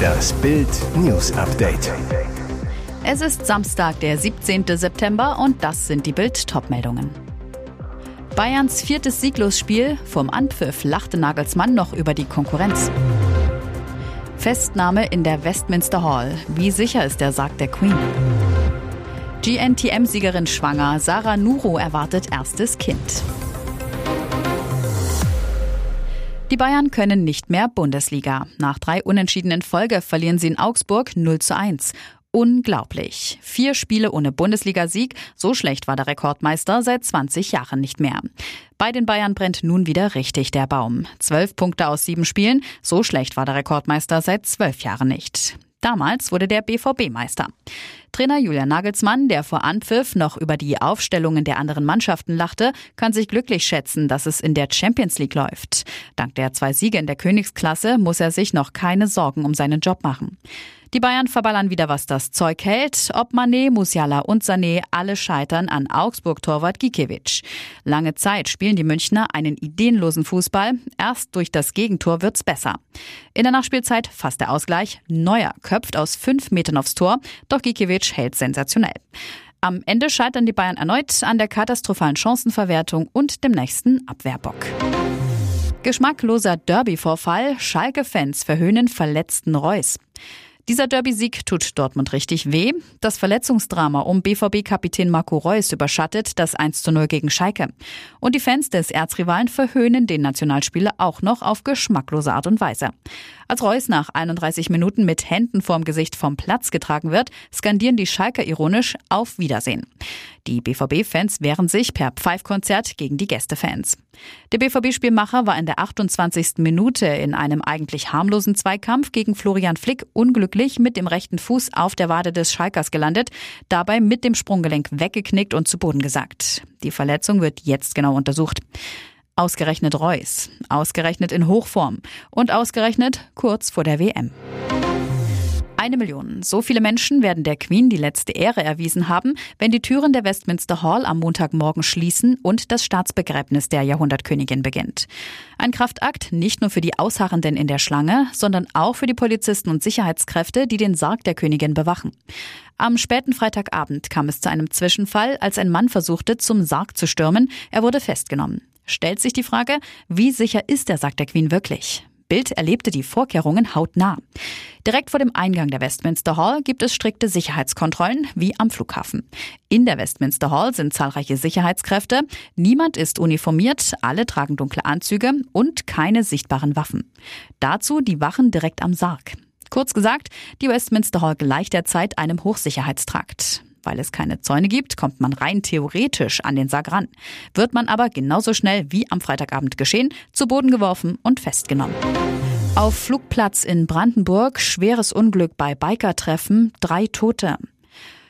Das Bild News Update. Es ist Samstag, der 17. September und das sind die Bild Topmeldungen. Bayerns viertes Sieglosspiel, vom Anpfiff lachte Nagelsmann noch über die Konkurrenz. Festnahme in der Westminster Hall. Wie sicher ist der Sarg der Queen? GNTM-Siegerin schwanger, Sarah Nuro erwartet erstes Kind. Die Bayern können nicht mehr Bundesliga. Nach drei unentschiedenen Folge verlieren sie in Augsburg 0 zu 1. Unglaublich. Vier Spiele ohne Bundesligasieg, so schlecht war der Rekordmeister seit 20 Jahren nicht mehr. Bei den Bayern brennt nun wieder richtig der Baum. Zwölf Punkte aus sieben Spielen, so schlecht war der Rekordmeister seit zwölf Jahren nicht. Damals wurde der BVB Meister. Trainer Julian Nagelsmann, der vor Anpfiff noch über die Aufstellungen der anderen Mannschaften lachte, kann sich glücklich schätzen, dass es in der Champions League läuft. Dank der zwei Siege in der Königsklasse muss er sich noch keine Sorgen um seinen Job machen. Die Bayern verballern wieder, was das Zeug hält. Ob Manet, Musiala und Sané alle scheitern an Augsburg-Torwart Gikiewicz. Lange Zeit spielen die Münchner einen ideenlosen Fußball. Erst durch das Gegentor wird's besser. In der Nachspielzeit fast der Ausgleich. Neuer köpft aus fünf Metern aufs Tor, doch Gikiewicz hält sensationell. Am Ende scheitern die Bayern erneut an der katastrophalen Chancenverwertung und dem nächsten Abwehrbock. Geschmackloser Derby-Vorfall. Schalke-Fans verhöhnen verletzten Reus. Dieser Derby-Sieg tut Dortmund richtig weh. Das Verletzungsdrama um BVB-Kapitän Marco Reus überschattet das 1 zu 0 gegen Schalke. Und die Fans des Erzrivalen verhöhnen den Nationalspieler auch noch auf geschmacklose Art und Weise. Als Reus nach 31 Minuten mit Händen vorm Gesicht vom Platz getragen wird, skandieren die Schalker ironisch auf Wiedersehen. Die BVB-Fans wehren sich per Pfeifkonzert gegen die Gästefans. Der BVB-Spielmacher war in der 28. Minute in einem eigentlich harmlosen Zweikampf gegen Florian Flick unglücklich mit dem rechten Fuß auf der Wade des Schalkers gelandet, dabei mit dem Sprunggelenk weggeknickt und zu Boden gesackt. Die Verletzung wird jetzt genau untersucht. Ausgerechnet Reus, ausgerechnet in Hochform und ausgerechnet kurz vor der WM. Eine Million. So viele Menschen werden der Queen die letzte Ehre erwiesen haben, wenn die Türen der Westminster Hall am Montagmorgen schließen und das Staatsbegräbnis der Jahrhundertkönigin beginnt. Ein Kraftakt nicht nur für die Ausharrenden in der Schlange, sondern auch für die Polizisten und Sicherheitskräfte, die den Sarg der Königin bewachen. Am späten Freitagabend kam es zu einem Zwischenfall, als ein Mann versuchte, zum Sarg zu stürmen. Er wurde festgenommen. Stellt sich die Frage, wie sicher ist der Sarg der Queen wirklich? Bild erlebte die Vorkehrungen hautnah. Direkt vor dem Eingang der Westminster Hall gibt es strikte Sicherheitskontrollen, wie am Flughafen. In der Westminster Hall sind zahlreiche Sicherheitskräfte. Niemand ist uniformiert, alle tragen dunkle Anzüge und keine sichtbaren Waffen. Dazu die Wachen direkt am Sarg. Kurz gesagt, die Westminster Hall gleicht derzeit einem Hochsicherheitstrakt. Weil es keine Zäune gibt, kommt man rein theoretisch an den Sarg ran. Wird man aber genauso schnell wie am Freitagabend geschehen, zu Boden geworfen und festgenommen. Auf Flugplatz in Brandenburg schweres Unglück bei Bikertreffen, drei Tote.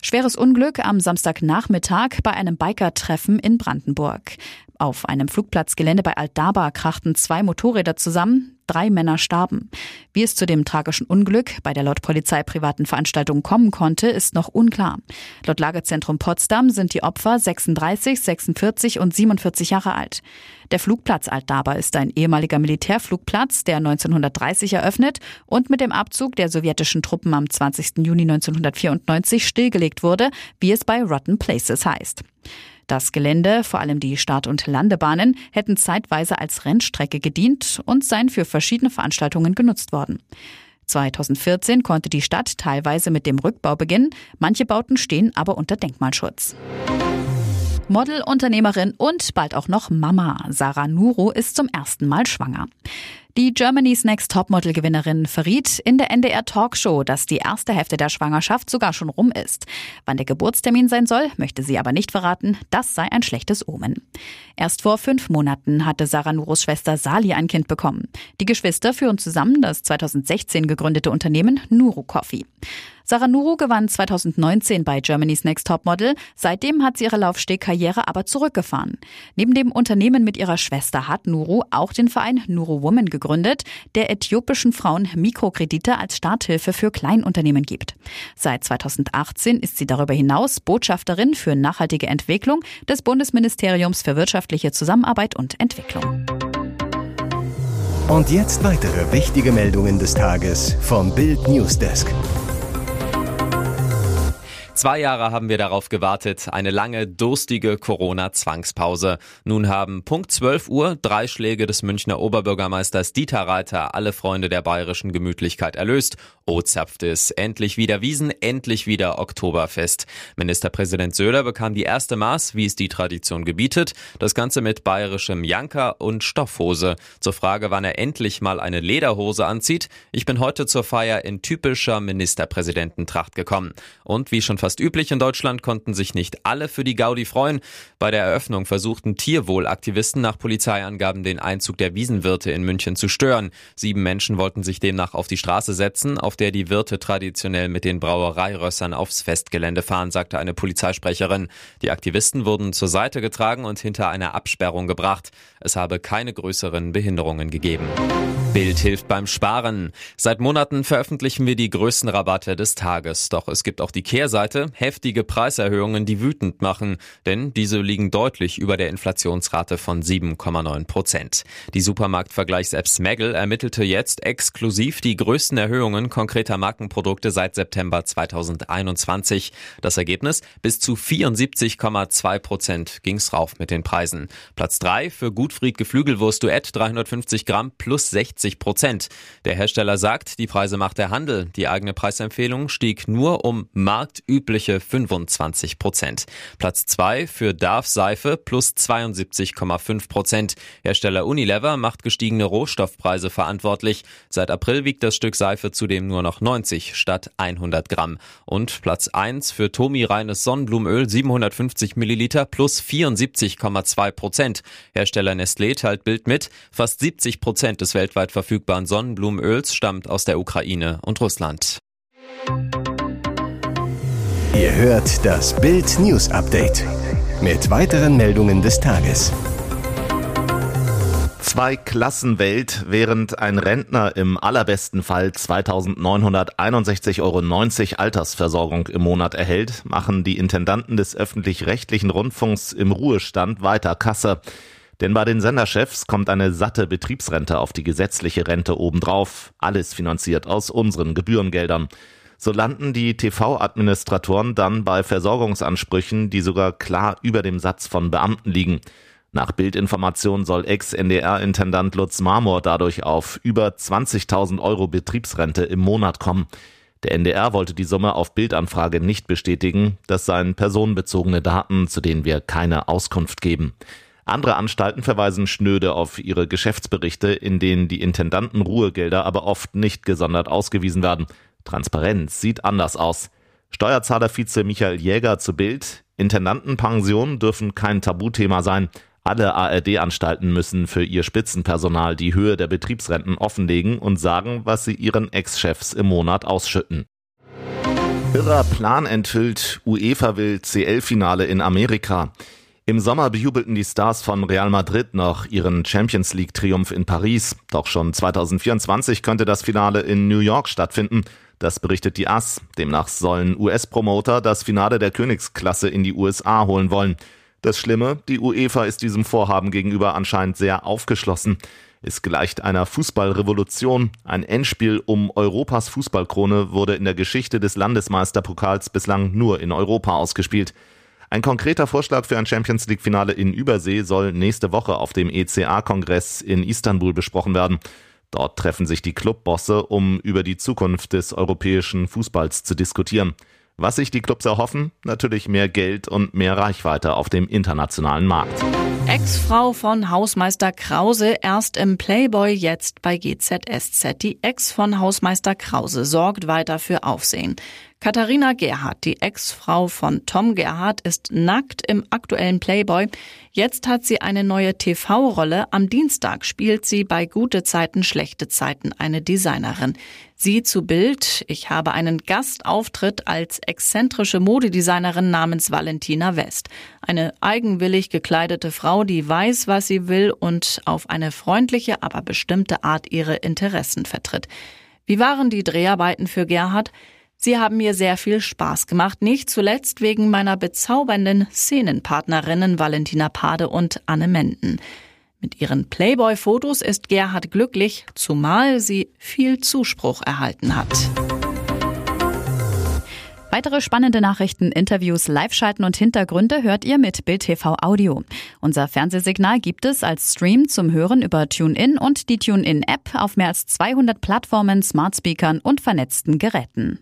Schweres Unglück am Samstagnachmittag bei einem Bikertreffen in Brandenburg. Auf einem Flugplatzgelände bei Altdaba krachten zwei Motorräder zusammen. Drei Männer starben. Wie es zu dem tragischen Unglück bei der laut Polizei privaten Veranstaltung kommen konnte, ist noch unklar. Laut Lagezentrum Potsdam sind die Opfer 36, 46 und 47 Jahre alt. Der Flugplatz Altdaba ist ein ehemaliger Militärflugplatz, der 1930 eröffnet und mit dem Abzug der sowjetischen Truppen am 20. Juni 1994 stillgelegt wurde, wie es bei Rotten Places heißt. Das Gelände, vor allem die Start- und Landebahnen, hätten zeitweise als Rennstrecke gedient und seien für verschiedene Veranstaltungen genutzt worden. 2014 konnte die Stadt teilweise mit dem Rückbau beginnen, manche Bauten stehen aber unter Denkmalschutz. Model, Unternehmerin und bald auch noch Mama. Sarah Nuro ist zum ersten Mal schwanger. Die Germany's Next Topmodel Gewinnerin verriet in der NDR Talkshow, dass die erste Hälfte der Schwangerschaft sogar schon rum ist. Wann der Geburtstermin sein soll, möchte sie aber nicht verraten. Das sei ein schlechtes Omen. Erst vor fünf Monaten hatte Sarah Nuros Schwester Sali ein Kind bekommen. Die Geschwister führen zusammen das 2016 gegründete Unternehmen Nuro Coffee. Sarah Nuro gewann 2019 bei Germany's Next Topmodel. Seitdem hat sie ihre Laufstegkarriere aber zurückgefahren. Neben dem Unternehmen mit ihrer Schwester hat Nuro auch den Verein Nuro Women gegründet, der äthiopischen Frauen Mikrokredite als Starthilfe für Kleinunternehmen gibt. Seit 2018 ist sie darüber hinaus Botschafterin für nachhaltige Entwicklung des Bundesministeriums für wirtschaftliche Zusammenarbeit und Entwicklung. Und jetzt weitere wichtige Meldungen des Tages vom Bild Newsdesk. Zwei Jahre haben wir darauf gewartet, eine lange, durstige Corona-Zwangspause. Nun haben Punkt 12 Uhr drei Schläge des Münchner Oberbürgermeisters Dieter Reiter alle Freunde der bayerischen Gemütlichkeit erlöst. Oh, zapft es. Endlich wieder Wiesen, endlich wieder Oktoberfest. Ministerpräsident Söder bekam die erste Maß, wie es die Tradition gebietet. Das Ganze mit bayerischem Janker und Stoffhose. Zur Frage, wann er endlich mal eine Lederhose anzieht. Ich bin heute zur Feier in typischer Ministerpräsidententracht gekommen. Und wie schon fast üblich in Deutschland konnten sich nicht alle für die Gaudi freuen. Bei der Eröffnung versuchten Tierwohlaktivisten nach Polizeiangaben den Einzug der Wiesenwirte in München zu stören. Sieben Menschen wollten sich demnach auf die Straße setzen, auf der die Wirte traditionell mit den Brauereirössern aufs Festgelände fahren, sagte eine Polizeisprecherin. Die Aktivisten wurden zur Seite getragen und hinter einer Absperrung gebracht. Es habe keine größeren Behinderungen gegeben. Bild hilft beim Sparen. Seit Monaten veröffentlichen wir die größten Rabatte des Tages. Doch es gibt auch die Kehrseite, heftige Preiserhöhungen, die wütend machen. Denn diese liegen deutlich über der Inflationsrate von 7,9 Prozent. Die Supermarktvergleichs-App Smaggle ermittelte jetzt exklusiv die größten Erhöhungen konkreter Markenprodukte seit September 2021. Das Ergebnis? Bis zu 74,2 Prozent ging's rauf mit den Preisen. Platz 3 für Gutfried Geflügelwurst Duett 350 Gramm plus 60 70 Prozent. Der Hersteller sagt, die Preise macht der Handel. Die eigene Preisempfehlung stieg nur um marktübliche 25 Prozent. Platz 2 für Darf Seife plus 72,5 Prozent. Hersteller Unilever macht gestiegene Rohstoffpreise verantwortlich. Seit April wiegt das Stück Seife zudem nur noch 90 statt 100 Gramm. Und Platz 1 für Tomi reines Sonnenblumenöl 750 Milliliter plus 74,2 Prozent. Hersteller Nestlé teilt Bild mit, fast 70 Prozent des weltweit verfügbaren Sonnenblumenöls stammt aus der Ukraine und Russland. Ihr hört das Bild News Update mit weiteren Meldungen des Tages. Zwei Klassenwelt, während ein Rentner im allerbesten Fall 2.961,90 Euro Altersversorgung im Monat erhält, machen die Intendanten des öffentlich-rechtlichen Rundfunks im Ruhestand weiter Kasse. Denn bei den Senderchefs kommt eine satte Betriebsrente auf die gesetzliche Rente obendrauf. Alles finanziert aus unseren Gebührengeldern. So landen die TV-Administratoren dann bei Versorgungsansprüchen, die sogar klar über dem Satz von Beamten liegen. Nach Bildinformation soll Ex-NDR-Intendant Lutz Marmor dadurch auf über 20.000 Euro Betriebsrente im Monat kommen. Der NDR wollte die Summe auf Bildanfrage nicht bestätigen. Das seien personenbezogene Daten, zu denen wir keine Auskunft geben. Andere Anstalten verweisen schnöde auf ihre Geschäftsberichte, in denen die Intendanten Ruhegelder aber oft nicht gesondert ausgewiesen werden. Transparenz sieht anders aus. Steuerzahler-Vize Michael Jäger zu Bild. Intendantenpensionen dürfen kein Tabuthema sein. Alle ARD-Anstalten müssen für ihr Spitzenpersonal die Höhe der Betriebsrenten offenlegen und sagen, was sie ihren Ex-Chefs im Monat ausschütten. Irrer Plan enthüllt, UEFA will CL-Finale in Amerika. Im Sommer bejubelten die Stars von Real Madrid noch ihren Champions League Triumph in Paris. Doch schon 2024 könnte das Finale in New York stattfinden. Das berichtet die AS. Demnach sollen US-Promoter das Finale der Königsklasse in die USA holen wollen. Das Schlimme, die UEFA ist diesem Vorhaben gegenüber anscheinend sehr aufgeschlossen. Es gleicht einer Fußballrevolution. Ein Endspiel um Europas Fußballkrone wurde in der Geschichte des Landesmeisterpokals bislang nur in Europa ausgespielt. Ein konkreter Vorschlag für ein Champions League Finale in Übersee soll nächste Woche auf dem ECA-Kongress in Istanbul besprochen werden. Dort treffen sich die Clubbosse, um über die Zukunft des europäischen Fußballs zu diskutieren. Was sich die Clubs erhoffen? Natürlich mehr Geld und mehr Reichweite auf dem internationalen Markt. Ex-Frau von Hausmeister Krause, erst im Playboy, jetzt bei GZSZ. Die Ex von Hausmeister Krause sorgt weiter für Aufsehen. Katharina Gerhardt, die Ex-Frau von Tom Gerhardt, ist nackt im aktuellen Playboy. Jetzt hat sie eine neue TV-Rolle. Am Dienstag spielt sie bei Gute Zeiten, Schlechte Zeiten eine Designerin. Sie zu Bild. Ich habe einen Gastauftritt als exzentrische Modedesignerin namens Valentina West. Eine eigenwillig gekleidete Frau, die weiß, was sie will und auf eine freundliche, aber bestimmte Art ihre Interessen vertritt. Wie waren die Dreharbeiten für Gerhard? Sie haben mir sehr viel Spaß gemacht, nicht zuletzt wegen meiner bezaubernden Szenenpartnerinnen Valentina Pade und Anne Menden. Mit ihren Playboy-Fotos ist Gerhard glücklich, zumal sie viel Zuspruch erhalten hat. Weitere spannende Nachrichten, Interviews, Live-Schalten und Hintergründe hört ihr mit Bild TV Audio. Unser Fernsehsignal gibt es als Stream zum Hören über TuneIn und die TuneIn-App auf mehr als 200 Plattformen, Smartspeakern und vernetzten Geräten.